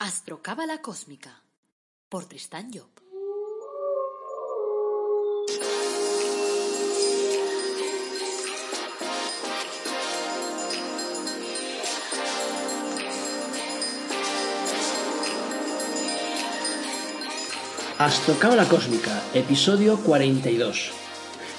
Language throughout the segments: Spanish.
Astrocábala Cósmica por Tristán Job. Astrocábala Cósmica, episodio 42.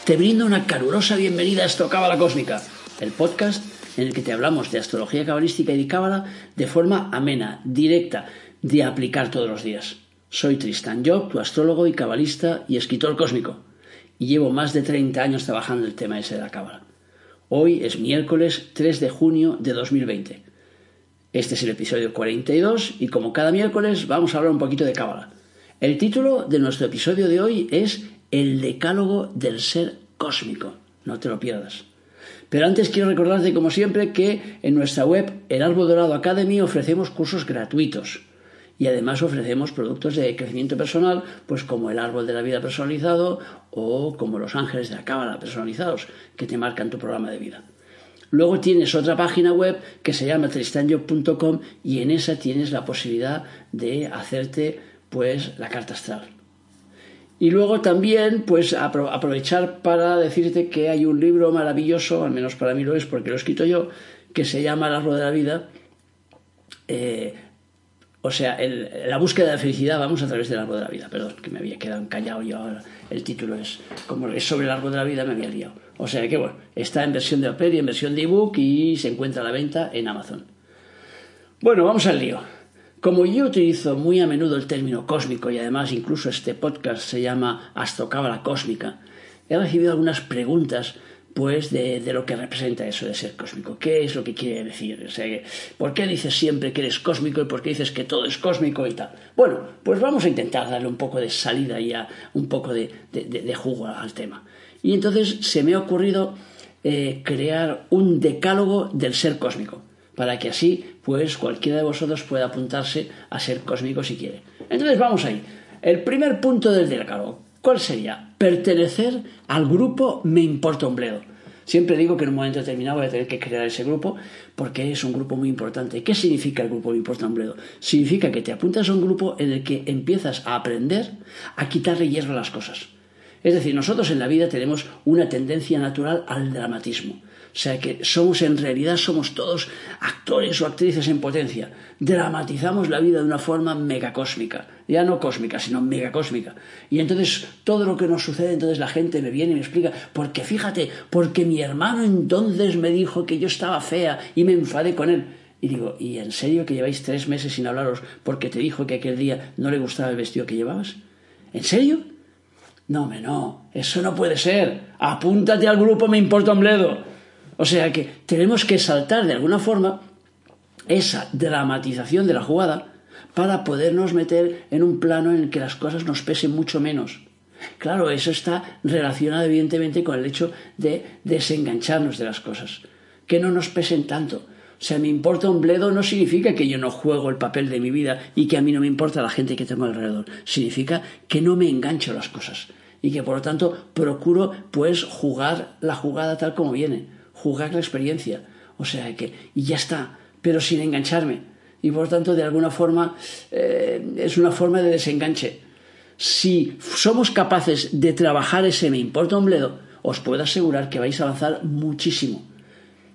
Te brindo una calurosa bienvenida a Astrocábala Cósmica, el podcast en el que te hablamos de astrología cabalística y de cábala de forma amena, directa, de aplicar todos los días. Soy Tristan Job, tu astrólogo y cabalista y escritor cósmico, y llevo más de 30 años trabajando el tema ese de la cábala. Hoy es miércoles 3 de junio de 2020. Este es el episodio 42 y como cada miércoles vamos a hablar un poquito de cábala. El título de nuestro episodio de hoy es El decálogo del ser cósmico. No te lo pierdas. Pero antes quiero recordarte, como siempre, que en nuestra web, el Árbol Dorado Academy, ofrecemos cursos gratuitos. Y además ofrecemos productos de crecimiento personal, pues como el árbol de la vida personalizado o como los ángeles de la cábala personalizados, que te marcan tu programa de vida. Luego tienes otra página web que se llama tristanyo.com y en esa tienes la posibilidad de hacerte pues la carta astral. Y luego también, pues aprovechar para decirte que hay un libro maravilloso, al menos para mí lo es porque lo he escrito yo, que se llama El árbol de la vida. Eh, o sea, la búsqueda de la felicidad, vamos a través del árbol de la vida. Perdón, que me había quedado callado yo ahora. El título es, como es sobre el árbol de la vida, me había liado. O sea que bueno, está en versión de papel y en versión de ebook y se encuentra a la venta en Amazon. Bueno, vamos al lío. Como yo utilizo muy a menudo el término cósmico y además incluso este podcast se llama Astrocábala Cósmica, he recibido algunas preguntas pues de, lo que representa eso de ser cósmico. ¿Qué es lo que quiere decir? O sea, ¿Por qué dices siempre que eres cósmico y por qué dices que todo es cósmico y tal? Bueno, pues vamos a intentar darle un poco de salida y un poco de, jugo al tema. Y entonces se me ha ocurrido eh, crear un decálogo del ser cósmico para que así, pues, cualquiera de vosotros pueda apuntarse a ser cósmico si quiere. Entonces, vamos ahí. El primer punto del decálogo, ¿cuál sería? Pertenecer al grupo Me importa un bledo. Siempre digo que en un momento determinado voy a tener que crear ese grupo porque es un grupo muy importante. ¿Qué significa el grupo Me importa un bledo? Significa que te apuntas a un grupo en el que empiezas a aprender a quitarle hierro a las cosas. Es decir, nosotros en la vida tenemos una tendencia natural al dramatismo. O sea que somos en realidad somos todos actores o actrices en potencia. Dramatizamos la vida de una forma megacósmica. Ya no cósmica, sino megacósmica. Y entonces todo lo que nos sucede, entonces la gente me viene y me explica, porque fíjate, porque mi hermano entonces me dijo que yo estaba fea y me enfadé con él. Y digo, ¿y en serio que lleváis tres meses sin hablaros porque te dijo que aquel día no le gustaba el vestido que llevabas? ¿En serio? No, me no, eso no puede ser. Apúntate al grupo, me importa un bledo. O sea que tenemos que saltar de alguna forma esa dramatización de la jugada para podernos meter en un plano en el que las cosas nos pesen mucho menos. Claro, eso está relacionado evidentemente con el hecho de desengancharnos de las cosas, que no nos pesen tanto. O sea, me importa un bledo no significa que yo no juego el papel de mi vida y que a mí no me importa la gente que tengo alrededor. Significa que no me engancho las cosas y que por lo tanto procuro pues jugar la jugada tal como viene jugar la experiencia. O sea que, y ya está, pero sin engancharme. Y por tanto, de alguna forma, eh, es una forma de desenganche. Si somos capaces de trabajar ese me importa un bledo, os puedo asegurar que vais a avanzar muchísimo.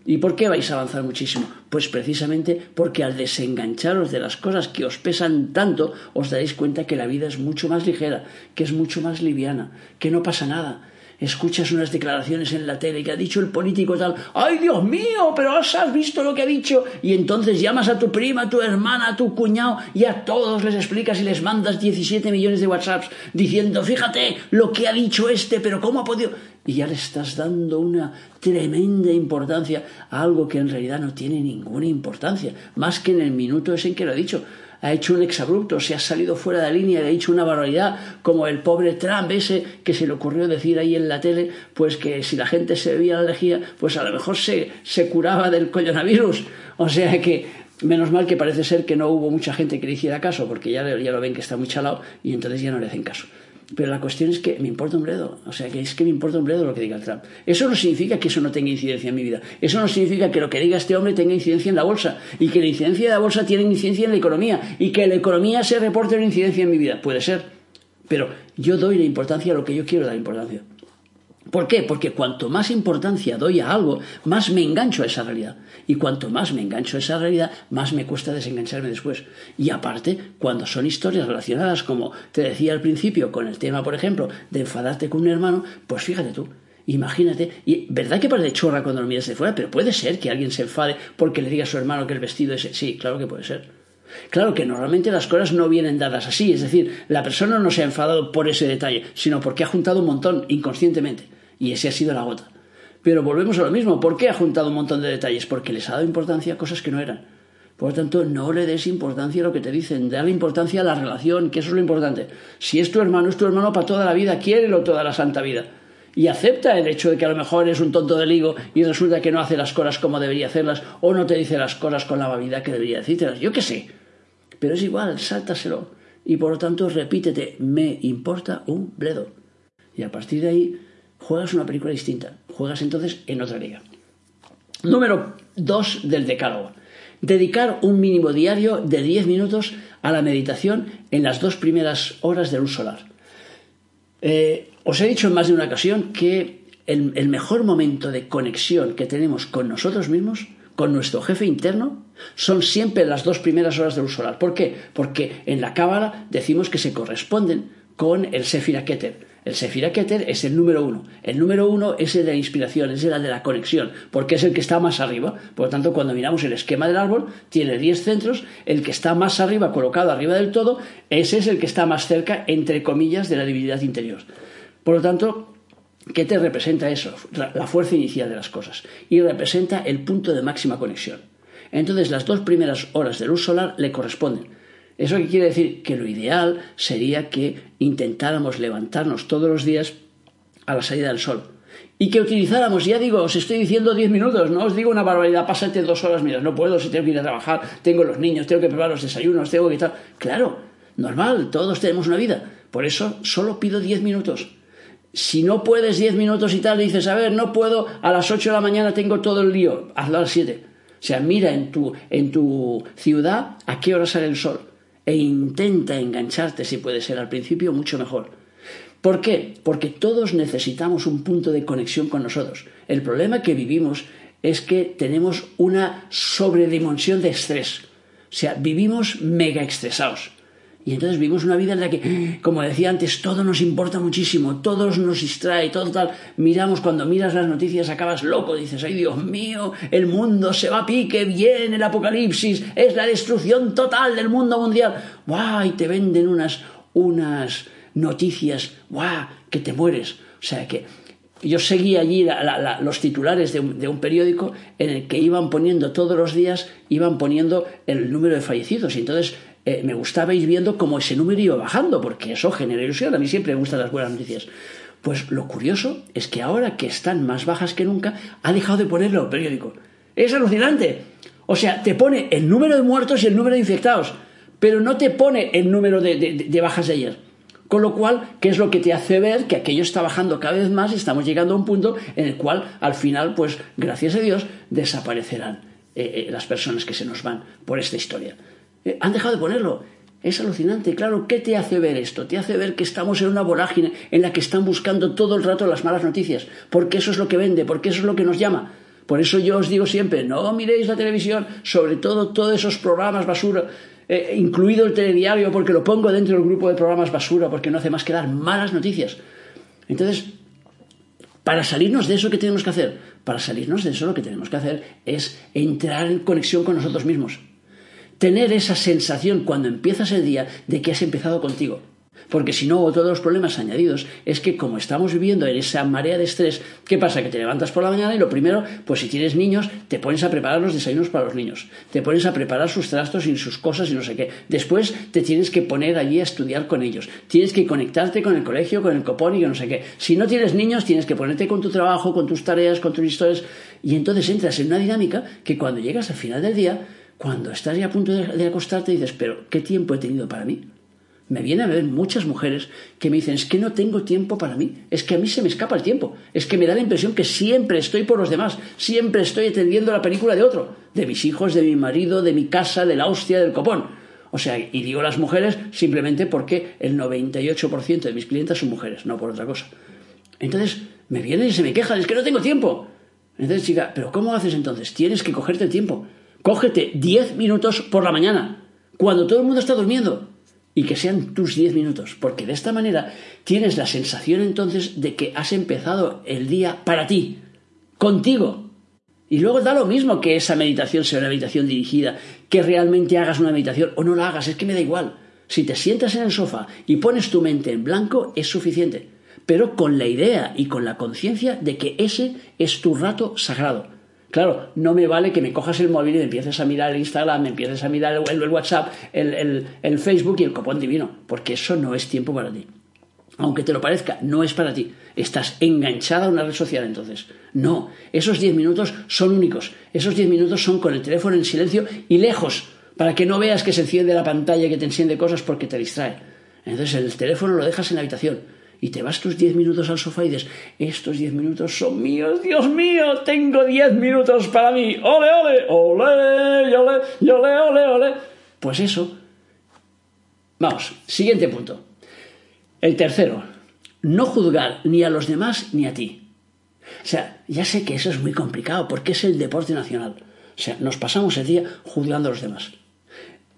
¿Y por qué vais a avanzar muchísimo? Pues precisamente porque al desengancharos de las cosas que os pesan tanto, os daréis cuenta que la vida es mucho más ligera, que es mucho más liviana, que no pasa nada, escuchas unas declaraciones en la tele que ha dicho el político tal, ¡ay Dios mío! Pero has visto lo que ha dicho. Y entonces llamas a tu prima, a tu hermana, a tu cuñado y a todos les explicas y les mandas 17 millones de WhatsApps diciendo, fíjate lo que ha dicho este, pero ¿cómo ha podido? Y ya le estás dando una tremenda importancia a algo que en realidad no tiene ninguna importancia, más que en el minuto ese en que lo ha dicho ha hecho un exabrupto, se ha salido fuera de la línea ha dicho una barbaridad, como el pobre Trump ese que se le ocurrió decir ahí en la tele, pues que si la gente se bebía la lejía, pues a lo mejor se, se curaba del coronavirus. O sea que menos mal que parece ser que no hubo mucha gente que le hiciera caso, porque ya, ya lo ven que está muy chalado y entonces ya no le hacen caso. Pero la cuestión es que me importa un bledo. O sea, que es que me importa un bledo lo que diga el Trump. Eso no significa que eso no tenga incidencia en mi vida. Eso no significa que lo que diga este hombre tenga incidencia en la bolsa. Y que la incidencia de la bolsa tiene incidencia en la economía. Y que la economía se reporte una incidencia en mi vida. Puede ser. Pero yo doy la importancia a lo que yo quiero dar importancia. ¿Por qué? Porque cuanto más importancia doy a algo, más me engancho a esa realidad. Y cuanto más me engancho a esa realidad, más me cuesta desengancharme después. Y aparte, cuando son historias relacionadas, como te decía al principio, con el tema, por ejemplo, de enfadarte con un hermano, pues fíjate tú, Imagínate, y verdad que parece chorra cuando lo miras de fuera, pero puede ser que alguien se enfade porque le diga a su hermano que el vestido es. Sí, claro que puede ser. Claro que normalmente las cosas no vienen dadas así, es decir, la persona no se ha enfadado por ese detalle, sino porque ha juntado un montón inconscientemente. Y ese ha sido la gota. Pero volvemos a lo mismo. ¿Por qué ha juntado un montón de detalles? Porque les ha dado importancia a cosas que no eran. Por lo tanto, no le des importancia a lo que te dicen, dale importancia a la relación, que eso es lo importante. Si es tu hermano, es tu hermano para toda la vida, quiérelo toda la santa vida. Y acepta el hecho de que a lo mejor es un tonto de ligo y resulta que no hace las cosas como debería hacerlas o no te dice las cosas con la amabilidad que debería decírtelas. Yo qué sé. Pero es igual, sáltaselo. Y por lo tanto, repítete, me importa un bledo. Y a partir de ahí, juegas una película distinta, juegas entonces en otra liga. Número 2 del decálogo. Dedicar un mínimo diario de 10 minutos a la meditación en las dos primeras horas de luz solar. Eh, os he dicho en más de una ocasión que el, mejor momento de conexión que tenemos con nosotros mismos, con nuestro jefe interno, son siempre las dos primeras horas de luz solar. ¿Por qué? Porque en la Cábala decimos que se corresponden con el Sefira Keter. El Sefira Keter es el número uno. El número uno es el de la inspiración, es el de la conexión, porque es el que está más arriba. Por lo tanto, cuando miramos el esquema del árbol, tiene 10 centros. El que está más arriba, colocado arriba del todo, ese es el que está más cerca, entre comillas, de la divinidad interior. Por lo tanto, Keter representa eso, la fuerza inicial de las cosas, y representa el punto de máxima conexión. Entonces, las dos primeras horas de luz solar le corresponden ¿Eso qué quiere decir? Que lo ideal sería que intentáramos levantarnos todos los días a la salida del sol. Y que utilizáramos, ya digo, os estoy diciendo 10 minutos, no os digo una barbaridad, pásate dos horas, mira, no puedo, si tengo que ir a trabajar, tengo los niños, tengo que preparar los desayunos, tengo que tal. Claro, normal, todos tenemos una vida. Por eso solo pido 10 minutos. Si no puedes 10 minutos y tal, dices, a ver, no puedo, a las 8 de la mañana tengo todo el lío, hazlo a las 7. O sea, mira en tu, en tu ciudad a qué hora sale el sol e intenta engancharte si puede ser al principio mucho mejor. ¿Por qué? Porque todos necesitamos un punto de conexión con nosotros. El problema que vivimos es que tenemos una sobredimensión de estrés. O sea, vivimos mega estresados. Y entonces vivimos una vida en la que, como decía antes, todo nos importa muchísimo, todo nos distrae, todo tal. Miramos, cuando miras las noticias acabas loco, dices, ay Dios mío, el mundo se va a pique, viene el apocalipsis, es la destrucción total del mundo mundial. ¡Guau! Y te venden unas, unas noticias, ¡guau! que te mueres. O sea que yo seguí allí los titulares de un, de un, periódico en el que iban poniendo todos los días, iban poniendo el número de fallecidos. Y entonces eh, me gustaba ir viendo cómo ese número iba bajando, porque eso genera ilusión. A mí siempre me gustan las buenas noticias. Pues lo curioso es que ahora que están más bajas que nunca, ha dejado de ponerlo el periódico. Es alucinante. O sea, te pone el número de muertos y el número de infectados, pero no te pone el número de, de bajas de ayer. Con lo cual, ¿qué es lo que te hace ver que aquello está bajando cada vez más y estamos llegando a un punto en el cual, al final, pues, gracias a Dios, desaparecerán eh, eh, las personas que se nos van por esta historia. Eh, han dejado de ponerlo. Es alucinante, claro. ¿Qué te hace ver esto? Te hace ver que estamos en una vorágine en la que están buscando todo el rato las malas noticias, porque eso es lo que vende, porque eso es lo que nos llama. Por eso yo os digo siempre, no miréis la televisión, sobre todo todos esos programas basura, eh, incluido el telediario, porque lo pongo dentro del grupo de programas basura, porque no hace más que dar malas noticias. Entonces, para salirnos de eso, ¿qué tenemos que hacer? Para salirnos de eso, lo que tenemos que hacer es entrar en conexión con nosotros mismos tener esa sensación cuando empiezas el día de que has empezado contigo. Porque si no, todos los problemas añadidos es que como estamos viviendo en esa marea de estrés, ¿qué pasa? Que te levantas por la mañana y lo primero, pues si tienes niños, te pones a preparar los desayunos para los niños, te pones a preparar sus trastos y sus cosas y no sé qué. Después te tienes que poner allí a estudiar con ellos, tienes que conectarte con el colegio, con el copón y no sé qué. Si no tienes niños, tienes que ponerte con tu trabajo, con tus tareas, con tus historias y entonces entras en una dinámica que cuando llegas al final del día, cuando estás ya a punto de, acostarte dices, pero ¿qué tiempo he tenido para mí? Me vienen a ver muchas mujeres que me dicen, es que no tengo tiempo para mí, es que a mí se me escapa el tiempo, es que me da la impresión que siempre estoy por los demás, siempre estoy atendiendo la película de otro, de mis hijos, de mi marido, de mi casa, de la hostia, del copón. O sea, y digo las mujeres simplemente porque el 98% de mis clientes son mujeres, no por otra cosa. Entonces, me vienen y se me quejan, es que no tengo tiempo. Entonces, chica, ¿pero cómo haces entonces? Tienes que cogerte el tiempo. Cógete 10 minutos por la mañana, cuando todo el mundo está durmiendo y que sean tus 10 minutos, porque de esta manera tienes la sensación entonces de que has empezado el día para ti, contigo. Y luego da lo mismo que esa meditación sea una meditación dirigida, que realmente hagas una meditación o no la hagas, es que me da igual. Si te sientas en el sofá y pones tu mente en blanco, es suficiente, pero con la idea y con la conciencia de que ese es tu rato sagrado. Claro, no me vale que me cojas el móvil y me empieces a mirar el Instagram, me empieces a mirar el, WhatsApp, el, Facebook y el copón divino, porque eso no es tiempo para ti. Aunque te lo parezca, no es para ti. Estás enganchada a una red social entonces. No, esos 10 minutos son únicos. Esos 10 minutos son con el teléfono en silencio y lejos, para que no veas que se enciende la pantalla que te enciende cosas porque te distrae. Entonces el teléfono lo dejas en la habitación y te vas tus diez minutos al sofá y dices, estos diez minutos son míos, Dios mío, tengo diez minutos para mí, ole, ole, ole, ole, ole, ole, ole. Pues eso. Vamos, siguiente punto. El tercero, no juzgar ni a los demás ni a ti. O sea, ya sé que eso es muy complicado porque es el deporte nacional. O sea, nos pasamos el día juzgando a los demás.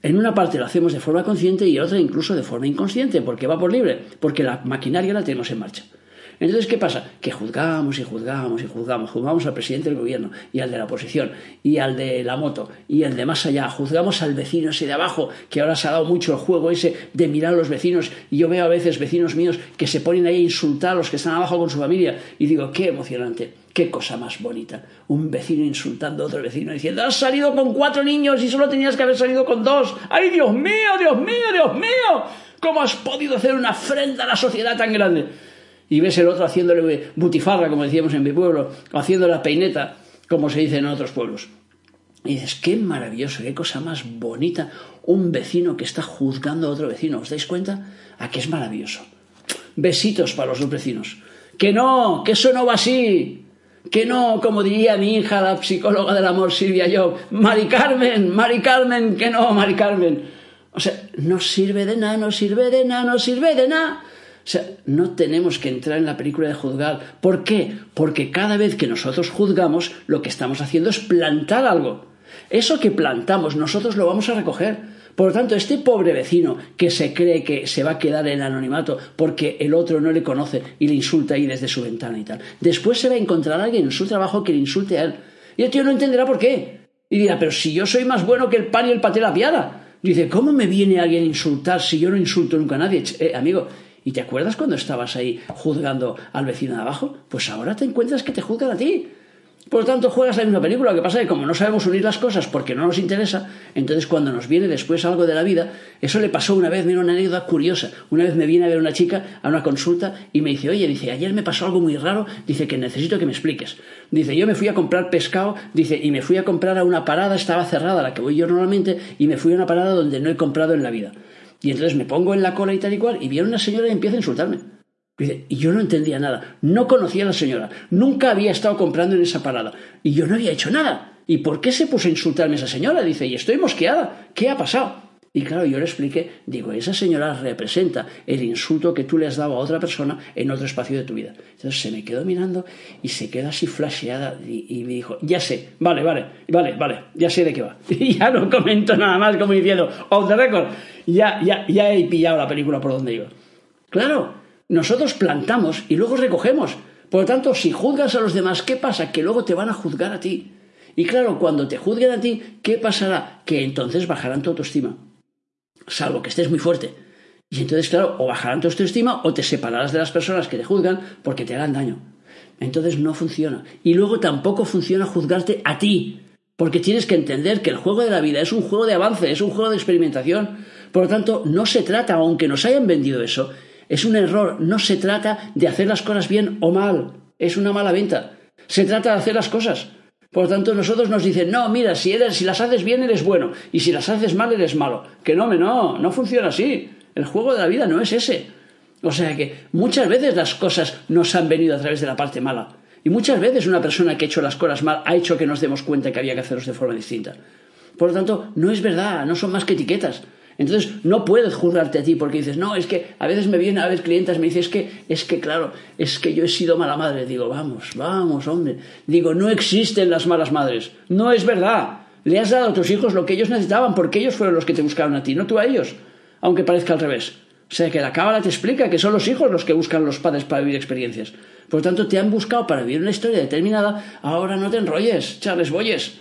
En una parte lo hacemos de forma consciente y en otra incluso de forma inconsciente, porque va por libre, porque la maquinaria la tenemos en marcha. Entonces, ¿qué pasa? Que juzgamos y juzgamos y juzgamos. Juzgamos al presidente del gobierno y al de la oposición y al de la moto y al de más allá. Juzgamos al vecino ese de abajo, que ahora se ha dado mucho el juego ese de mirar a los vecinos. Y yo veo a veces vecinos míos que se ponen ahí a insultar a los que están abajo con su familia. Y digo, qué emocionante. Qué cosa más bonita. Un vecino insultando a otro vecino diciendo, has salido con cuatro niños y solo tenías que haber salido con dos. ¡Ay, Dios mío, Dios mío, Dios mío! ¿Cómo has podido hacer una afrenta a la sociedad tan grande? Y ves el otro haciéndole butifarra, como decíamos en mi pueblo, o haciendo la peineta, como se dice en otros pueblos. Y dices, qué maravilloso, qué cosa más bonita un vecino que está juzgando a otro vecino. ¿Os dais cuenta? A que es maravilloso. Besitos para los dos vecinos. Que no, que eso no va así. Que no, como diría mi hija, la psicóloga del amor Silvia yo, Mari Carmen, Mari Carmen, que no, Mari Carmen. O sea, no sirve de nada, no sirve de nada, no sirve de nada. Sea, no tenemos que entrar en la película de juzgar. ¿Por qué? Porque cada vez que nosotros juzgamos, lo que estamos haciendo es plantar algo. Eso que plantamos, nosotros lo vamos a recoger. Por lo tanto, este pobre vecino que se cree que se va a quedar en anonimato porque el otro no le conoce y le insulta ahí desde su ventana y tal, después se va a encontrar alguien en su trabajo que le insulte a él. Y el tío no entenderá por qué. Y dirá, pero si yo soy más bueno que el pan y el paté la piada. Dice, ¿cómo me viene alguien a insultar si yo no insulto nunca a nadie? Eh, amigo, ¿y te acuerdas cuando estabas ahí juzgando al vecino de abajo? Pues ahora te encuentras que te juzgan a ti. Por lo tanto, juegas la misma película. Lo que pasa es que como no sabemos unir las cosas porque no nos interesa, entonces cuando nos viene después algo de la vida, eso le pasó una vez, mira una anécdota curiosa. Una vez me viene a ver una chica a una consulta y me dice, oye, dice, ayer me pasó algo muy raro, dice que necesito que me expliques. Dice, yo me fui a comprar pescado, dice, y me fui a comprar a una parada, estaba cerrada, la que voy yo normalmente, y me fui a una parada donde no he comprado en la vida. Y entonces me pongo en la cola y tal y cual, y viene una señora y empieza a insultarme. Y yo no entendía nada, no conocía a la señora, nunca había estado comprando en esa parada y yo no había hecho nada. ¿Y por qué se puso a insultarme esa señora? Dice, y estoy mosqueada, ¿qué ha pasado? Y claro, yo le expliqué, digo, esa señora representa el insulto que tú le has dado a otra persona en otro espacio de tu vida. Entonces se me quedó mirando y se quedó así flasheada y, me dijo, ya sé, vale, vale, vale, vale, ya sé de qué va. Y ya no comento nada más como diciendo, off the record, ya, ya, ya he pillado la película por donde iba. Claro, nosotros plantamos y luego recogemos. Por lo tanto, si juzgas a los demás, ¿qué pasa? Que luego te van a juzgar a ti. Y claro, cuando te juzguen a ti, ¿qué pasará? Que entonces bajarán tu autoestima. Salvo que estés muy fuerte. Y entonces, claro, o bajarán tu autoestima o te separarás de las personas que te juzgan porque te hagan daño. Entonces no funciona. Y luego tampoco funciona juzgarte a ti. Porque tienes que entender que el juego de la vida es un juego de avance, es un juego de experimentación. Por lo tanto, no se trata, aunque nos hayan vendido eso, es un error. No se trata de hacer las cosas bien o mal. Es una mala venta. Se trata de hacer las cosas. Por lo tanto, nosotros nos dicen, no, mira, si, eres, si las haces bien eres bueno y si las haces mal eres malo. Que no, no, no funciona así. El juego de la vida no es ese. O sea que muchas veces las cosas nos han venido a través de la parte mala. Y muchas veces una persona que ha hecho las cosas mal ha hecho que nos demos cuenta que había que hacerlos de forma distinta. Por lo tanto, no es verdad, no son más que etiquetas. Entonces, no puedes juzgarte a ti porque dices, no, es que a veces me vienen a ver clientes, me dicen, es que, es que, claro, es que yo he sido mala madre. Digo, vamos, vamos, hombre. Digo, no existen las malas madres. No es verdad. Le has dado a tus hijos lo que ellos necesitaban porque ellos fueron los que te buscaron a ti, no tú a ellos. Aunque parezca al revés. O sea que la cábala te explica que son los hijos los que buscan los padres para vivir experiencias. Por lo tanto, te han buscado para vivir una historia determinada, ahora no te enrolles, Charles Boyes.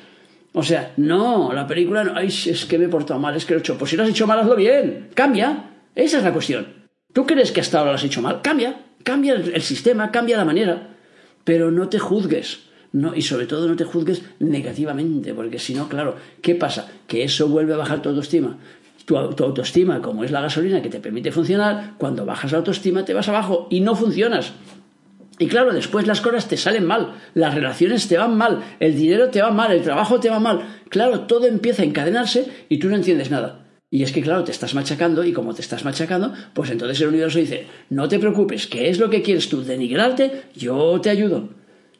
O sea, no, la película, no, ay, es que me he portado mal, es que lo he hecho. Pues si lo has hecho mal, hazlo bien. Cambia. Esa es la cuestión. ¿Tú crees que hasta ahora lo has hecho mal? Cambia. Cambia el, sistema, cambia la manera. Pero no te juzgues. No, y sobre todo no te juzgues negativamente, porque si no, claro, ¿qué pasa? Que eso vuelve a bajar tu autoestima. Tu, tu, autoestima, como es la gasolina que te permite funcionar, cuando bajas la autoestima te vas abajo y no funcionas. Y claro, después las cosas te salen mal, las relaciones te van mal, el dinero te va mal, el trabajo te va mal. Claro, todo empieza a encadenarse y tú no entiendes nada. Y es que, claro, te estás machacando y como te estás machacando, pues entonces el universo dice, no te preocupes, ¿qué es lo que quieres tú? ¿Denigrarte? Yo te ayudo.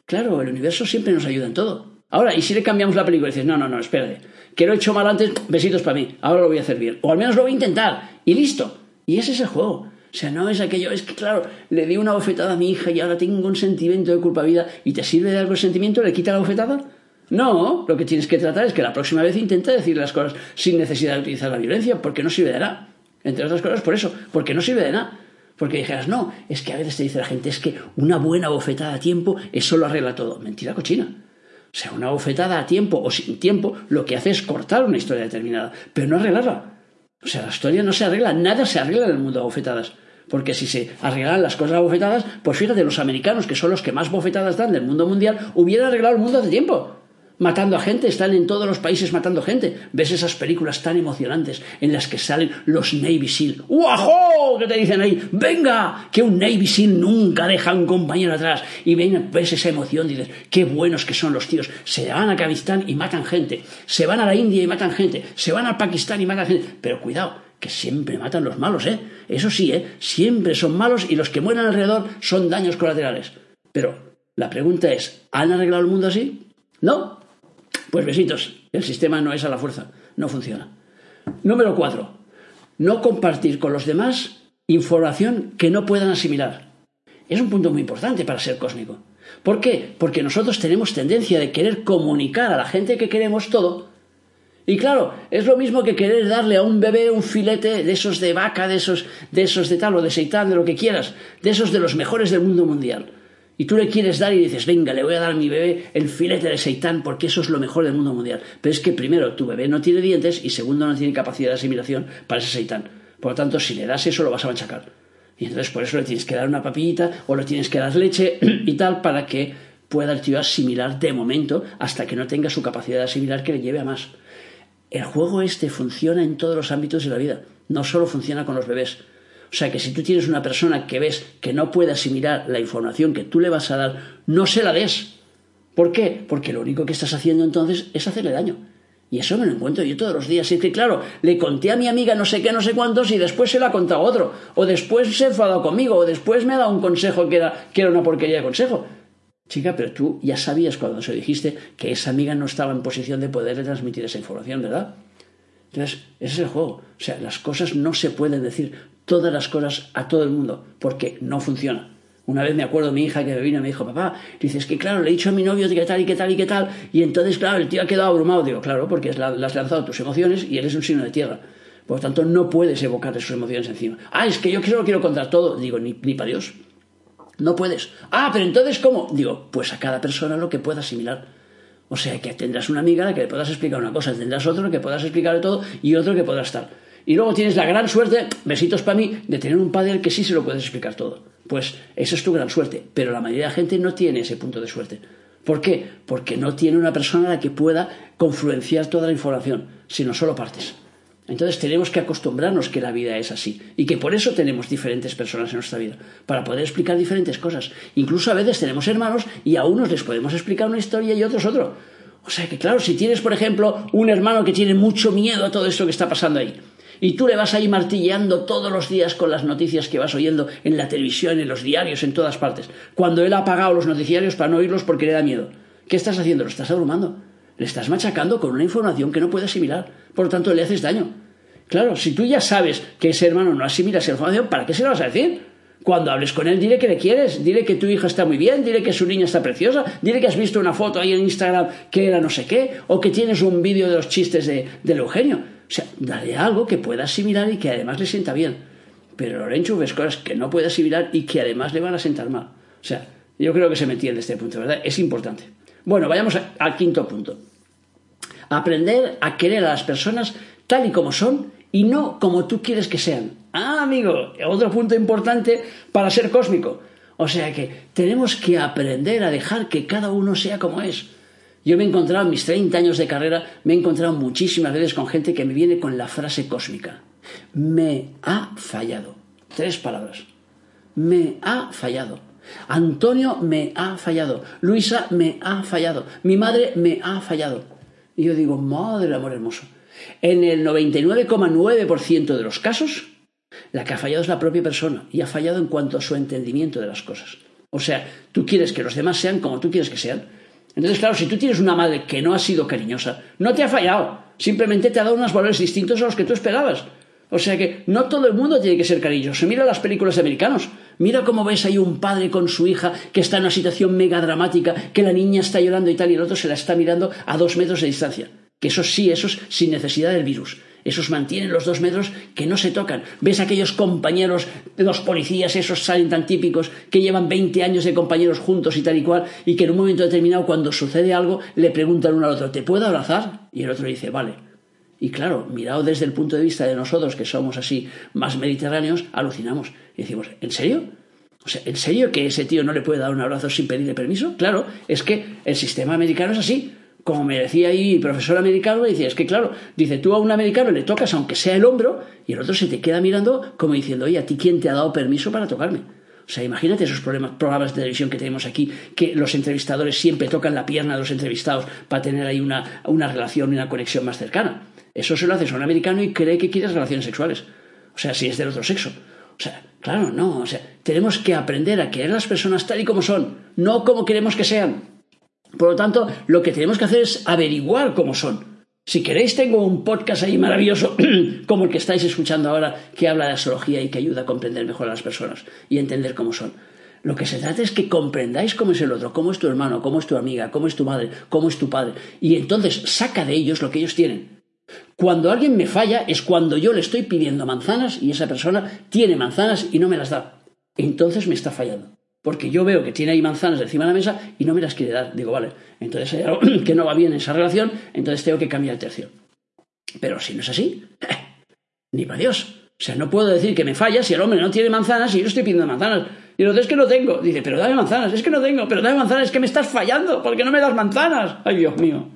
Claro, el universo siempre nos ayuda en todo. Ahora, ¿y si le cambiamos la película dices, no, no, no, espérate, que lo he hecho mal antes, besitos para mí, ahora lo voy a hacer bien? O al menos lo voy a intentar, y listo. Y ese es el juego. O sea, no es aquello, es que claro, le di una bofetada a mi hija y ahora tengo un sentimiento de culpabilidad y te sirve de algo el sentimiento, le quita la bofetada. No, lo que tienes que tratar es que la próxima vez intenta decir las cosas sin necesidad de utilizar la violencia, porque no sirve de nada. Entre otras cosas, por eso, porque no sirve de nada. Porque dijeras, no, es que a veces te dice la gente, es que una buena bofetada a tiempo, eso lo arregla todo. Mentira cochina. O sea, una bofetada a tiempo o sin tiempo, lo que hace es cortar una historia determinada, pero no arreglarla. O sea, la historia no se arregla, nada se arregla en el mundo de bofetadas. Porque si se arreglaran las cosas bofetadas, pues fíjate, los americanos, que son los que más bofetadas dan del mundo mundial, hubieran arreglado el mundo hace tiempo. Matando a gente, están en todos los países matando gente. Ves esas películas tan emocionantes en las que salen los Navy SEAL. ¡Uajo! Que te dicen ahí, venga, que un Navy SEAL nunca deja a un compañero atrás. Y ves esa emoción, dices, qué buenos que son los tíos. Se van a Afganistán y matan gente. Se van a la India y matan gente. Se van a Pakistán y matan gente. Pero cuidado, que siempre matan los malos, ¿eh? Eso sí, ¿eh? Siempre son malos y los que mueren alrededor son daños colaterales. Pero la pregunta es, ¿han arreglado el mundo así? ¿No? Pues besitos, el sistema no es a la fuerza, no funciona. Número cuatro, no compartir con los demás información que no puedan asimilar. Es un punto muy importante para ser cósmico. ¿Por qué? Porque nosotros tenemos tendencia de querer comunicar a la gente que queremos todo y claro, es lo mismo que querer darle a un bebé un filete de esos de vaca, de esos, de esos de tal o de seitán, de lo que quieras, de esos de los mejores del mundo mundial. Y tú le quieres dar y dices, venga, le voy a dar a mi bebé el filete de seitán porque eso es lo mejor del mundo mundial. Pero es que primero, tu bebé no tiene dientes y segundo, no tiene capacidad de asimilación para ese seitán. Por lo tanto, si le das eso, lo vas a machacar. Y entonces por eso le tienes que dar una papillita o le tienes que dar leche y tal para que pueda el tío asimilar de momento hasta que no tenga su capacidad de asimilar que le lleve a más. El juego este funciona en todos los ámbitos de la vida, no solo funciona con los bebés. O sea que si tú tienes una persona que ves que no puede asimilar la información que tú le vas a dar, no se la des. ¿Por qué? Porque lo único que estás haciendo entonces es hacerle daño. Y eso me lo encuentro yo todos los días. Y que, claro, le conté a mi amiga no sé qué, no sé cuántos, y después se lo ha contado otro. O después se ha enfadado conmigo, o después me ha dado un consejo que era una porquería de consejo. Chica, pero tú ya sabías cuando se dijiste que esa amiga no estaba en posición de poderle transmitir esa información, ¿verdad? Entonces, ese es el juego. O sea, las cosas no se pueden decir todas las cosas a todo el mundo, porque no funciona. Una vez me acuerdo mi hija que me vino y me dijo, papá, dices que claro, le he dicho a mi novio que tal y que tal y que tal, y entonces, claro, el tío ha quedado abrumado. Digo, claro, porque le has lanzado tus emociones y él es un signo de tierra. Por lo tanto, no puedes evocarle sus emociones encima. Ah, es que yo quiero, quiero contar todo. Digo, ni, ni para Dios. No puedes. Ah, pero entonces, ¿cómo? Digo, pues a cada persona lo que pueda asimilar. O sea, que tendrás una amiga a la que le puedas explicar una cosa, tendrás otro que puedas explicarle todo y otro que podrá estar. Y luego tienes la gran suerte, besitos para mí, de tener un padre que sí se lo puedes explicar todo. Pues eso es tu gran suerte. Pero la mayoría de la gente no tiene ese punto de suerte. ¿Por qué? Porque no tiene una persona a la que pueda confluenciar toda la información, sino solo partes. Entonces tenemos que acostumbrarnos que la vida es así y que por eso tenemos diferentes personas en nuestra vida, para poder explicar diferentes cosas. Incluso a veces tenemos hermanos y a unos les podemos explicar una historia y a otros otro. O sea que claro, si tienes, por ejemplo, un hermano que tiene mucho miedo a todo esto que está pasando ahí, Y tú le vas ahí martilleando todos los días con las noticias que vas oyendo en la televisión, en los diarios, en todas partes. Cuando él ha apagado los noticiarios para no oírlos porque le da miedo. ¿Qué estás haciendo? Lo estás abrumando. Le estás machacando con una información que no puede asimilar. Por lo tanto, le haces daño. Claro, si tú ya sabes que ese hermano no asimila esa información, ¿para qué se lo vas a decir? Cuando hables con él, dile que le quieres, dile que tu hija está muy bien, dile que su niña está preciosa, dile que has visto una foto ahí en Instagram que era no sé qué, o que tienes un vídeo de los chistes de, del Eugenio. O sea, dale algo que pueda asimilar y que además le sienta bien. Pero Lorenzo ves cosas que no puede asimilar y que además le van a sentar mal. O sea, yo creo que se me entiende este punto, ¿verdad? Es importante. Bueno, vayamos al quinto punto. Aprender a querer a las personas tal y como son y no como tú quieres que sean. Ah, amigo, otro punto importante para ser cósmico. O sea que tenemos que aprender a dejar que cada uno sea como es. Yo me he encontrado en mis 30 años de carrera, me he encontrado muchísimas veces con gente que me viene con la frase cósmica. Me ha fallado. Tres palabras. Me ha fallado. Antonio me ha fallado. Luisa me ha fallado. Mi madre me ha fallado. Y yo digo, madre amor hermoso. En el 99,9% de los casos, la que ha fallado es la propia persona y ha fallado en cuanto a su entendimiento de las cosas. O sea, tú quieres que los demás sean como tú quieres que sean. Entonces, claro, si tú tienes una madre que no ha sido cariñosa, no te ha fallado, simplemente te ha dado unos valores distintos a los que tú esperabas. O sea que no todo el mundo tiene que ser cariñoso. Mira las películas americanos. Mira cómo ves ahí un padre con su hija que está en una situación mega dramática, que la niña está llorando y tal, y el otro se la está mirando a dos metros de distancia. Que esos sí, esos sin necesidad del virus. Esos mantienen los dos metros que no se tocan. Ves aquellos compañeros, los policías, esos salen tan típicos, que llevan 20 años de compañeros juntos y tal y cual, y que en un momento determinado, cuando sucede algo, le preguntan uno al otro, ¿te puedo abrazar? Y el otro dice, vale. Y claro, mirado desde el punto de vista de nosotros, que somos así más mediterráneos, alucinamos. Y decimos, ¿en serio? O sea, ¿en serio que ese tío no le puede dar un abrazo sin pedirle permiso? Claro, es que el sistema americano es así. Como me decía ahí el profesor americano, dice, es que claro, dice, tú a un americano le tocas aunque sea el hombro y el otro se te queda mirando como diciendo, oye, ¿a ti quién te ha dado permiso para tocarme? O sea, imagínate esos programas de televisión que tenemos aquí, que los entrevistadores siempre tocan la pierna de los entrevistados para tener ahí una, una relación, una conexión más cercana. Eso se lo haces a un americano y cree que quieres relaciones sexuales. O sea, si es del otro sexo. O sea, claro, no. O sea, tenemos que aprender a querer las personas tal y como son, no como queremos que sean. Por lo tanto, lo que tenemos que hacer es averiguar cómo son. Si queréis, tengo un podcast ahí maravilloso, como el que estáis escuchando ahora, que habla de astrología y que ayuda a comprender mejor a las personas y entender cómo son. Lo que se trata es que comprendáis cómo es el otro, cómo es tu hermano, cómo es tu amiga, cómo es tu madre, cómo es tu padre. Y entonces saca de ellos lo que ellos tienen. Cuando alguien me falla es cuando yo le estoy pidiendo manzanas y esa persona tiene manzanas y no me las da. Entonces me está fallando. Porque yo veo que tiene ahí manzanas encima de la mesa y no me las quiere dar. Digo, vale, entonces hay algo que no va bien en esa relación, entonces tengo que cambiar el tercio. Pero si no es así, ni para Dios. O sea, no puedo decir que me falla si el hombre no tiene manzanas y yo estoy pidiendo manzanas. Y lo es que no tengo. Dice, pero dame manzanas, es que no tengo, pero dame manzanas, es que me estás fallando, porque no me das manzanas. Ay, Dios mío.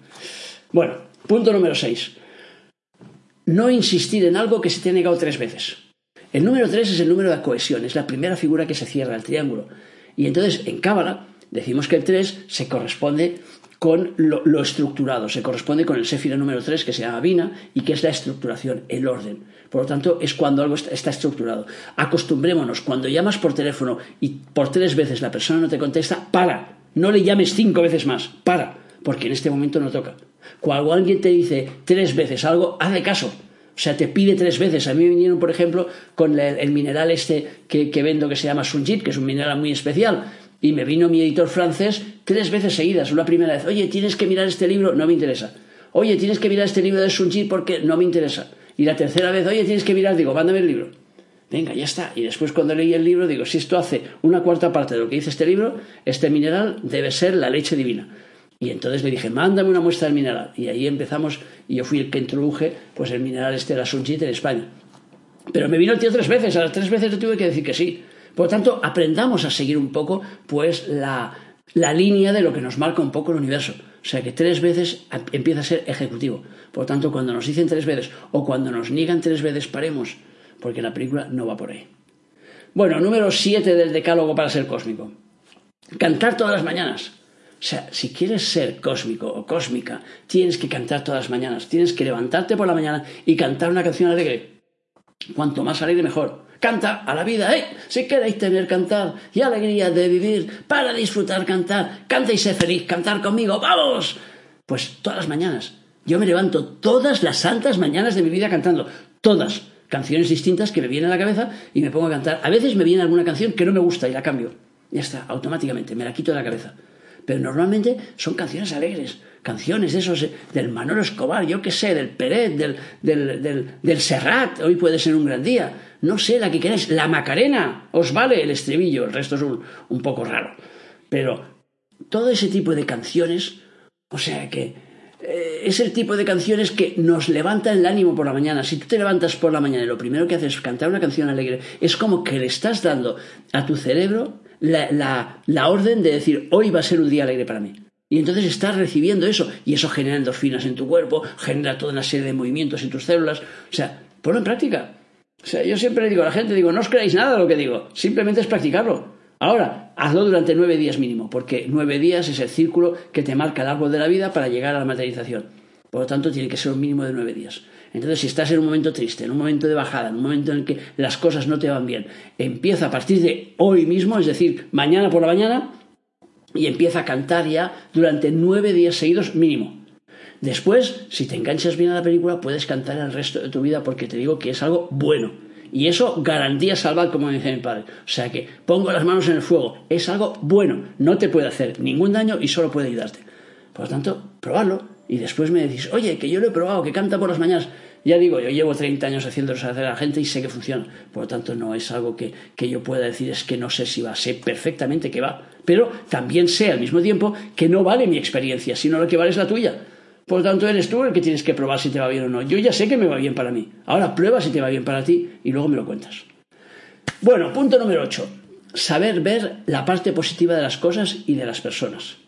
Bueno, punto número 6 no insistir en algo que se te ha negado tres veces. El número tres es el número de cohesión, es la primera figura que se cierra el triángulo. Y entonces en Cábala decimos que el tres se corresponde con lo, estructurado, se corresponde con el séfiro número tres que se llama Vina y que es la estructuración, el orden. Por lo tanto, es cuando algo está, está estructurado. Acostumbrémonos, cuando llamas por teléfono y por tres veces la persona no te contesta, para, no le llames cinco veces más, para, porque en este momento no toca. Cuando alguien te dice tres veces algo, hazle caso. O sea, te pide tres veces. A mí me vinieron, por ejemplo, con el, mineral este que, que, vendo que se llama Sunjit, que es un mineral muy especial. Y me vino mi editor francés tres veces seguidas. Una primera vez, oye, tienes que mirar este libro, no me interesa. Oye, tienes que mirar este libro de Sunjit porque no me interesa. Y la tercera vez, oye, tienes que mirar, digo, mándame el libro. Venga, ya está. Y después cuando leí el libro, digo, si esto hace una cuarta parte de lo que dice este libro, este mineral debe ser la leche divina. Y entonces le dije, mándame una muestra del mineral. Y ahí empezamos, y yo fui el que introduje pues el mineral este de la Sunjit en España. Pero me vino el tío tres veces, a las tres veces le tuve que decir que sí. Por lo tanto, aprendamos a seguir un poco pues la, la línea de lo que nos marca un poco el universo. O sea que tres veces empieza a ser ejecutivo. Por lo tanto, cuando nos dicen tres veces o cuando nos niegan tres veces, paremos, porque la película no va por ahí. Bueno, número siete del decálogo para ser cósmico. Cantar todas las mañanas. O sea, si quieres ser cósmico o cósmica, tienes que cantar todas las mañanas, tienes que levantarte por la mañana y cantar una canción alegre. Cuanto más alegre, mejor. Canta a la vida, ¿eh? Si queréis tener cantar y alegría de vivir, para disfrutar cantar, canta y sé feliz, cantar conmigo, ¡vamos! Pues todas las mañanas. Yo me levanto todas las santas mañanas de mi vida cantando. Todas. Canciones distintas que me vienen a la cabeza y me pongo a cantar. A veces me viene alguna canción que no me gusta y la cambio. Ya está, automáticamente, me la quito de la cabeza. Pero normalmente son canciones alegres, canciones de esos, del Manolo Escobar, yo qué sé, del Peret, del, del, del, Serrat, hoy puede ser un gran día, no sé, la que queráis, la Macarena, os vale el estribillo, el resto es un, un poco raro. Pero todo ese tipo de canciones, o sea que eh, es el tipo de canciones que nos levanta el ánimo por la mañana. Si tú te levantas por la mañana y lo primero que haces es cantar una canción alegre, es como que le estás dando a tu cerebro la, orden de decir, hoy va a ser un día alegre para mí. Y entonces estás recibiendo eso, y eso genera endorfinas en tu cuerpo, genera toda una serie de movimientos en tus células. O sea, ponlo en práctica. O sea, yo siempre digo a la gente, digo, no os creáis nada lo que digo, simplemente es practicarlo. Ahora, hazlo durante nueve días mínimo, porque nueve días es el círculo que te marca el árbol de la vida para llegar a la materialización. Por lo tanto, tiene que ser un mínimo de nueve días. Entonces, si estás en un momento triste, en un momento de bajada, en un momento en el que las cosas no te van bien, empieza a partir de hoy mismo, es decir, mañana por la mañana, y empieza a cantar ya durante nueve días seguidos mínimo. Después, si te enganchas bien a la película, puedes cantar el resto de tu vida porque te digo que es algo bueno. Y eso garantía salvar, como dice mi padre. O sea que pongo las manos en el fuego. Es algo bueno. No te puede hacer ningún daño y solo puede ayudarte. Por lo tanto, probarlo y después me decís, oye, que yo lo he probado, que canta por las mañanas. Ya digo, yo llevo 30 años haciéndolo hacer a la gente y sé que funciona. Por lo tanto, no es algo que, que yo pueda decir, es que no sé si va, sé perfectamente que va. Pero también sé al mismo tiempo que no vale mi experiencia, sino lo que vale es la tuya. Por lo tanto, eres tú el que tienes que probar si te va bien o no. Yo ya sé que me va bien para mí. Ahora prueba si te va bien para ti y luego me lo cuentas. Bueno, punto número 8. Saber ver la parte positiva de las cosas y de las personas.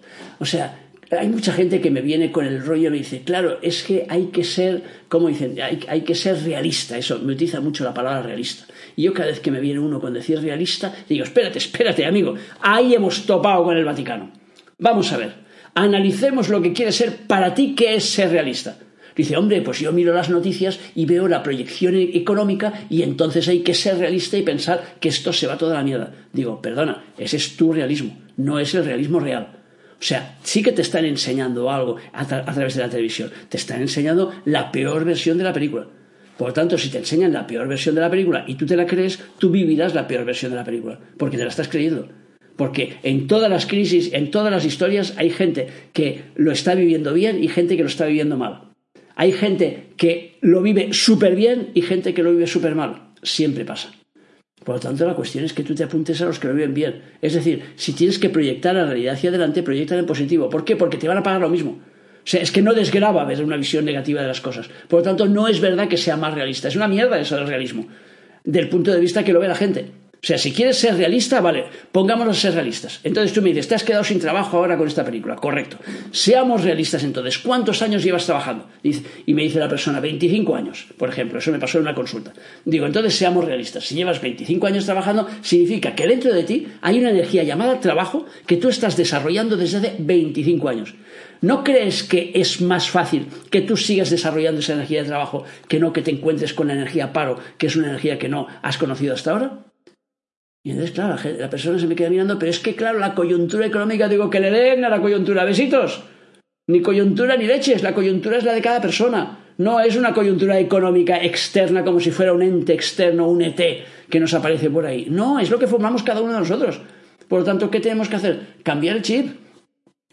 O sea, hay mucha gente que me viene con el rollo y me dice, claro, es que hay que ser, como dicen, hay, que ser realista. Eso, me utiliza mucho la palabra realista. Y yo cada vez que me viene uno con decir realista, digo, espérate, espérate, amigo, ahí hemos topado con el Vaticano. Vamos a ver, analicemos lo que quiere ser para ti, ¿qué es ser realista? Dice, hombre, pues yo miro las noticias y veo la proyección económica y entonces hay que ser realista y pensar que esto se va toda la mierda. Digo, perdona, ese es tu realismo, no es el realismo real. O sea, sí que te están enseñando algo a, través de la televisión. Te están enseñando la peor versión de la película. Por tanto, si te enseñan la peor versión de la película y tú te la crees, tú vivirás la peor versión de la película. Porque te la estás creyendo. Porque en todas las crisis, en todas las historias, hay gente que lo está viviendo bien y gente que lo está viviendo mal. Hay gente que lo vive súper bien y gente que lo vive súper mal. Siempre pasa. Por lo tanto, la cuestión es que tú te apuntes a los que lo viven bien. Es decir, si tienes que proyectar la realidad hacia adelante, proyecta en positivo. ¿Por qué? Porque te van a pagar lo mismo. O sea, es que no desgraba ver una visión negativa de las cosas. Por lo tanto, no es verdad que sea más realista. Es una mierda eso del realismo. Del punto de vista que lo ve la gente. O sea, si quieres ser realista, vale, pongámonos a ser realistas. Entonces tú me dices, te has quedado sin trabajo ahora con esta película. Correcto. Seamos realistas entonces. ¿Cuántos años llevas trabajando? Y me dice la persona, 25 años, por ejemplo. Eso me pasó en una consulta. Digo, entonces seamos realistas. Si llevas 25 años trabajando, significa que dentro de ti hay una energía llamada trabajo que tú estás desarrollando desde hace 25 años. ¿No crees que es más fácil que tú sigas desarrollando esa energía de trabajo que no que te encuentres con la energía paro, que es una energía que no has conocido hasta ahora? Y entonces, claro, la, persona se me queda mirando, pero es que, claro, la coyuntura económica, digo, que le den a la coyuntura, besitos. Ni coyuntura ni leches, la coyuntura es la de cada persona. No es una coyuntura económica externa como si fuera un ente externo, un ET que nos aparece por ahí. No, es lo que formamos cada uno de nosotros. Por lo tanto, ¿qué tenemos que hacer? Cambiar el chip.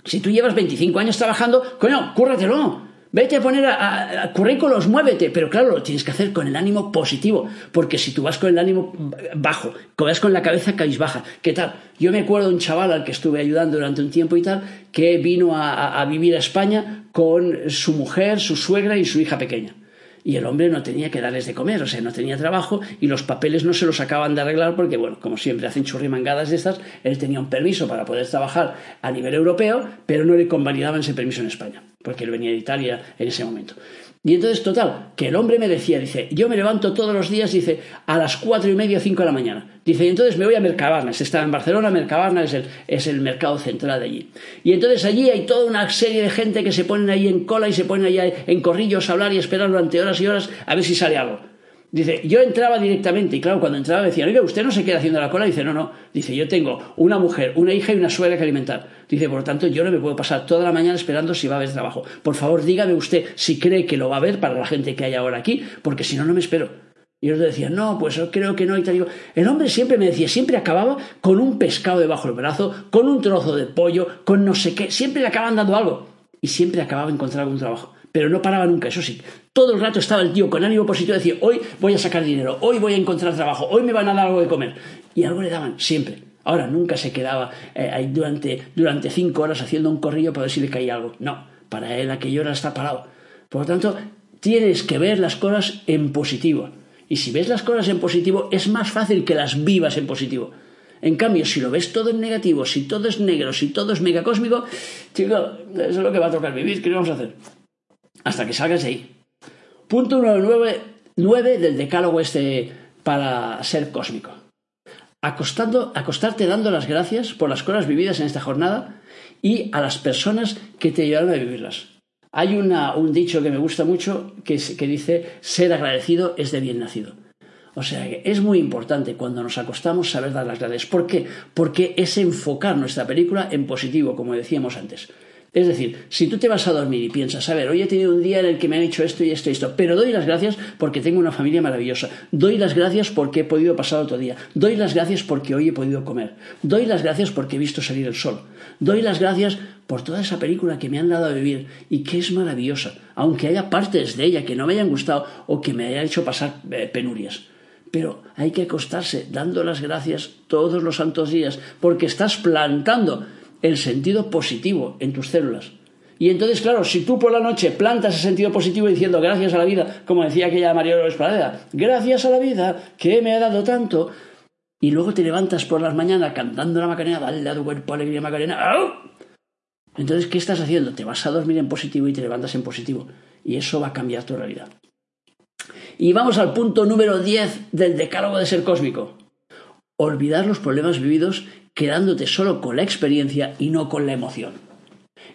Si tú llevas 25 años trabajando, coño, cúrratelo. Vete a poner a, currículos, muévete, pero claro, lo tienes que hacer con el ánimo positivo, porque si tú vas con el ánimo bajo, que con la cabeza baja, ¿qué tal? Yo me acuerdo de un chaval al que estuve ayudando durante un tiempo y tal, que vino a vivir a España con su mujer, su suegra y su hija pequeña y el hombre no tenía que darles de comer, o sea, no tenía trabajo y los papeles no se los acaban de arreglar porque, bueno, como siempre hacen churrimangadas de estas, él tenía un permiso para poder trabajar a nivel europeo, pero no le convalidaban ese permiso en España, porque él venía de Italia en ese momento. Y entonces, total, que el hombre me decía, dice, yo me levanto todos los días, dice, a las cuatro y media cinco de la mañana. Dice, y entonces me voy a Mercabarna, estaba en Barcelona, Mercabarna es el, es el mercado central de allí. Y entonces allí hay toda una serie de gente que se ponen ahí en cola y se ponen ahí en corrillos a hablar y esperar durante horas y horas a ver si sale algo. Dice, yo entraba directamente y claro, cuando entraba decía, oiga, usted no se queda haciendo la cola. Dice, no, no. Dice, yo tengo una mujer, una hija y una suegra que alimentar. Dice, por lo tanto, yo no me puedo pasar toda la mañana esperando si va a haber trabajo. Por favor, dígame usted si cree que lo va a haber para la gente que hay ahora aquí, porque si no, no me espero. Y otro decía, no, pues yo creo que no. Y tal. El hombre siempre me decía, siempre acababa con un pescado debajo del brazo, con un trozo de pollo, con no sé qué. Siempre le acaban dando algo. Y siempre acababa encontrando un trabajo pero no paraba nunca, eso sí. Todo el rato estaba el tío con ánimo positivo de decir, hoy voy a sacar dinero, hoy voy a encontrar trabajo, hoy me van a dar algo de comer. Y algo le daban, siempre. Ahora nunca se quedaba eh, ahí durante, durante cinco horas haciendo un corrillo para ver si le caía algo. No, para él aquella hora está parado. Por lo tanto, tienes que ver las cosas en positivo. Y si ves las cosas en positivo, es más fácil que las vivas en positivo. En cambio, si lo ves todo en negativo, si todo es negro, si todo es megacósmico, chico, eso es lo que va a tocar vivir. ¿Qué vamos a hacer? hasta que salgas de ahí. Punto número 9, del decálogo este para ser cósmico. Acostando, acostarte dando las gracias por las cosas vividas en esta jornada y a las personas que te ayudaron a vivirlas. Hay un dicho que me gusta mucho que, que dice ser agradecido es de bien nacido. O sea que es muy importante cuando nos acostamos saber dar las gracias. ¿Por qué? Porque es enfocar nuestra película en positivo, como decíamos antes. Es decir, si tú te vas a dormir y piensas, a ver, hoy he tenido un día en el que me han hecho esto y esto y esto, pero doy las gracias porque tengo una familia maravillosa, doy las gracias porque he podido pasar otro día, doy las gracias porque hoy he podido comer, doy las gracias porque he visto salir el sol, doy las gracias por toda esa película que me han dado a vivir y que es maravillosa, aunque haya partes de ella que no me hayan gustado o que me hayan hecho pasar eh, penurias. Pero hay que acostarse dando las gracias todos los santos días porque estás plantando el sentido positivo en tus células. Y entonces, claro, si tú por la noche plantas ese sentido positivo diciendo gracias a la vida, como decía aquella María López Paradera, gracias a la vida que me ha dado tanto, y luego te levantas por las mañanas cantando la Macarena, dale a tu cuerpo alegría Macarena, entonces, ¿qué estás haciendo? Te vas a dormir en positivo y te levantas en positivo. Y eso va a cambiar tu realidad. Y vamos al punto número 10 del decálogo de ser cósmico. Olvidar los problemas vividos quedándote solo con la experiencia y no con la emoción.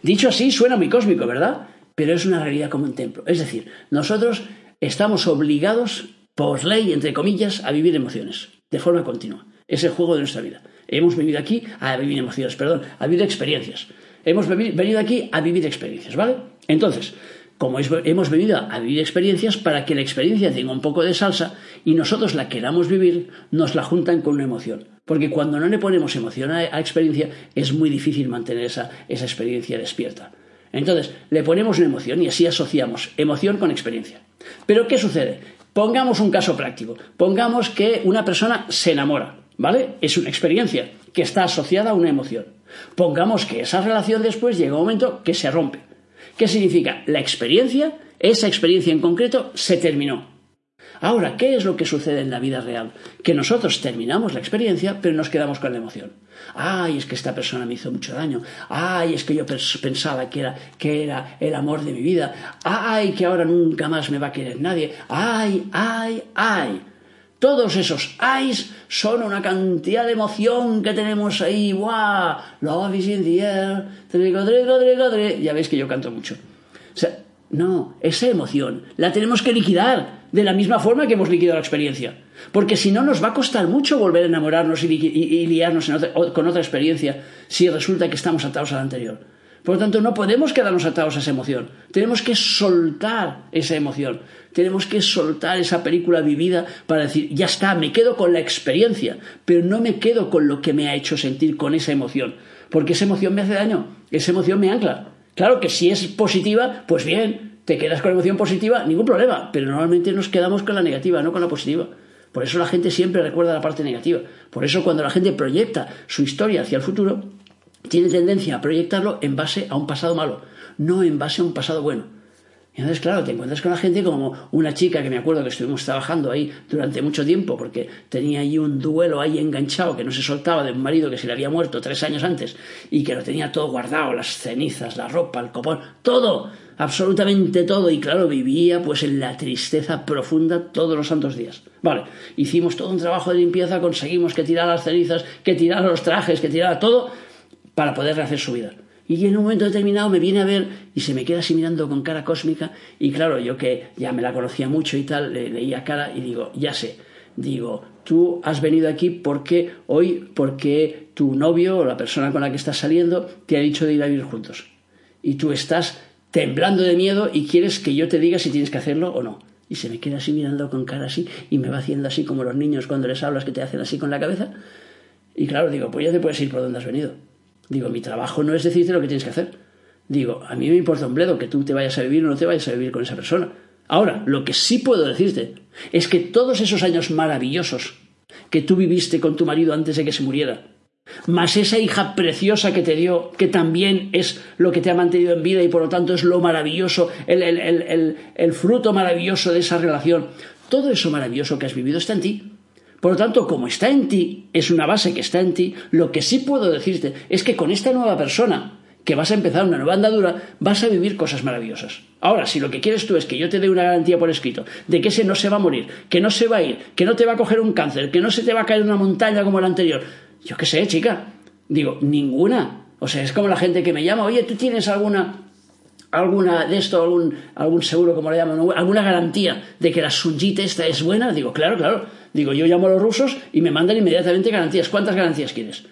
Dicho así, suena muy cósmico, ¿verdad? Pero es una realidad como un templo. Es decir, nosotros estamos obligados, por ley, entre comillas, a vivir emociones, de forma continua. Es el juego de nuestra vida. Hemos venido aquí a vivir emociones, perdón, a vivir experiencias. Hemos venido aquí a vivir experiencias, ¿vale? Entonces, como hemos venido a vivir experiencias, para que la experiencia tenga un poco de salsa y nosotros la queramos vivir, nos la juntan con una emoción. Porque cuando no le ponemos emoción a la experiencia, es muy difícil mantener esa, esa experiencia despierta. Entonces, le ponemos una emoción y así asociamos emoción con experiencia. Pero, ¿qué sucede? Pongamos un caso práctico. Pongamos que una persona se enamora, ¿vale? Es una experiencia que está asociada a una emoción. Pongamos que esa relación después llega un momento que se rompe. ¿Qué significa? La experiencia, esa experiencia en concreto, se terminó. Ahora, ¿qué es lo que sucede en la vida real? Que nosotros terminamos la experiencia, pero nos quedamos con la emoción. Ay, es que esta persona me hizo mucho daño. Ay, es que yo pensaba que era, que era el amor de mi vida. Ay, que ahora nunca más me va a querer nadie. Ay, ay, ay. Todos esos ayes son una cantidad de emoción que tenemos ahí. ¡Wow! Love is in the air. Trigo, trigo, trigo, Ya veis que yo canto mucho. No, esa emoción la tenemos que liquidar de la misma forma que hemos liquidado la experiencia. Porque si no, nos va a costar mucho volver a enamorarnos y, liarnos con otra experiencia si resulta que estamos atados a la anterior. Por lo tanto, no podemos quedarnos atados a esa emoción. Tenemos que soltar esa emoción. Tenemos que soltar esa película vivida para decir, ya está, me quedo con la experiencia, pero no me quedo con lo que me ha hecho sentir con esa emoción. Porque esa emoción me hace daño, esa emoción me ancla. Claro que si es positiva, pues bien, te quedas con la emoción positiva, ningún problema, pero normalmente nos quedamos con la negativa, no con la positiva. Por eso la gente siempre recuerda la parte negativa. Por eso cuando la gente proyecta su historia hacia el futuro, tiene tendencia a proyectarlo en base a un pasado malo, no en base a un pasado bueno. Y entonces, claro, te encuentras con la gente como una chica que me acuerdo que estuvimos trabajando ahí durante mucho tiempo porque tenía ahí un duelo ahí enganchado que no se soltaba de un marido que se le había muerto tres años antes y que lo tenía todo guardado, las cenizas, la ropa, el copón, todo absolutamente todo y claro, vivía pues en la tristeza profunda todos los santos días. Vale, hicimos todo un trabajo de limpieza, conseguimos que tirara las cenizas, que tirara los trajes, que tirara todo para poder rehacer su vida. Y en un momento determinado me viene a ver y se me queda así mirando con cara cósmica. Y claro, yo que ya me la conocía mucho y tal, le leía cara y digo, ya sé, digo, tú has venido aquí porque hoy, porque tu novio o la persona con la que estás saliendo te ha dicho de ir a vivir juntos. Y tú estás temblando de miedo y quieres que yo te diga si tienes que hacerlo o no. Y se me queda así mirando con cara así y me va haciendo así como los niños cuando les hablas que te hacen así con la cabeza. Y claro, digo, pues ya te puedes ir por donde has venido. Digo, mi trabajo no es decirte lo que tienes que hacer. Digo, a mí me importa un bledo que tú te vayas a vivir o no te vayas a vivir con esa persona. Ahora, lo que sí puedo decirte es que todos esos años maravillosos que tú viviste con tu marido antes de que se muriera, más esa hija preciosa que te dio, que también es lo que te ha mantenido en vida y por lo tanto es lo maravilloso, el, el fruto maravilloso de esa relación, todo eso maravilloso que has vivido está en ti. Por lo tanto, como está en ti, es una base que está en ti, lo que sí puedo decirte es que con esta nueva persona, que vas a empezar una nueva andadura, vas a vivir cosas maravillosas. Ahora, si lo que quieres tú es que yo te dé una garantía por escrito de que ese no se va a morir, que no se va a ir, que no te va a coger un cáncer, que no se te va a caer una montaña como la anterior, yo qué sé, chica. Digo, ninguna. O sea, es como la gente que me llama, oye, ¿tú tienes alguna alguna de esto, algún, seguro, como le llaman, alguna garantía de que la Sunjit esta es buena? Digo, claro, claro. Digo, yo llamo a los rusos y me mandan inmediatamente garantías. ¿Cuántas garantías quieres?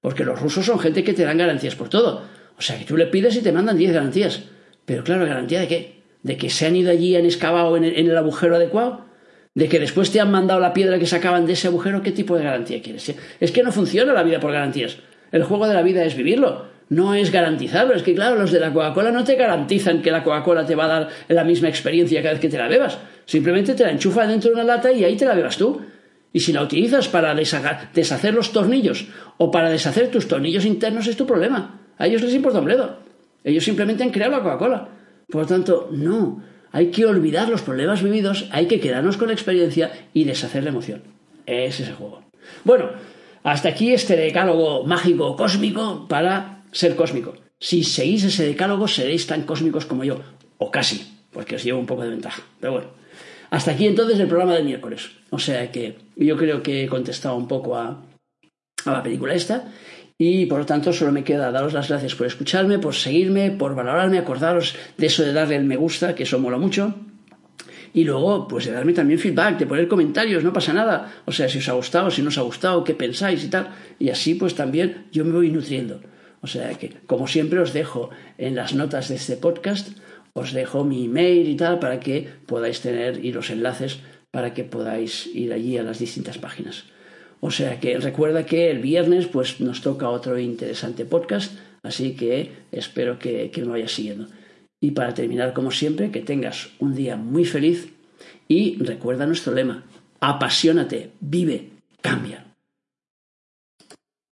Porque los rusos son gente que te dan garantías por todo. O sea, que tú le pides y te mandan 10 garantías. Pero claro, ¿garantía de qué? ¿De que se han ido allí, han excavado en el, en el agujero adecuado? ¿De que después te han mandado la piedra que sacaban de ese agujero? ¿Qué tipo de garantía quieres? Es que no funciona la vida por garantías. El juego de la vida es vivirlo no es garantizarlo. Es que, claro, los de la Coca-Cola no te garantizan que la Coca-Cola te va a dar la misma experiencia cada vez que te la bebas. Simplemente te la enchufa dentro de una lata y ahí te la bebas tú. Y si la utilizas para deshacer los tornillos o para deshacer tus tornillos internos es tu problema. A ellos les importa un bledo. Ellos simplemente han creado la Coca-Cola. Por lo tanto, no. Hay que olvidar los problemas vividos, hay que quedarnos con la experiencia y deshacer la emoción. Ese es el juego. Bueno, hasta aquí este decálogo mágico cósmico para ser cósmico. Si seguís ese decálogo, seréis tan cósmicos como yo, o casi, porque os llevo un poco de ventaja. Pero bueno, hasta aquí entonces el programa del miércoles. O sea que yo creo que he contestado un poco a, a la película esta. Y por lo tanto solo me queda daros las gracias por escucharme, por seguirme, por valorarme, acordaros de eso de darle el me gusta, que eso mola mucho. Y luego, pues de darme también feedback, de poner comentarios, no pasa nada. O sea, si os ha gustado, si no os ha gustado, qué pensáis y tal. Y así pues también yo me voy nutriendo. O sea que, como siempre, os dejo en las notas de este podcast, os dejo mi email y tal para que podáis tener y los enlaces para que podáis ir allí a las distintas páginas. O sea que recuerda que el viernes pues nos toca otro interesante podcast, así que espero que, que me vayas siguiendo. Y para terminar, como siempre, que tengas un día muy feliz y recuerda nuestro lema, apasionate, vive, cambia.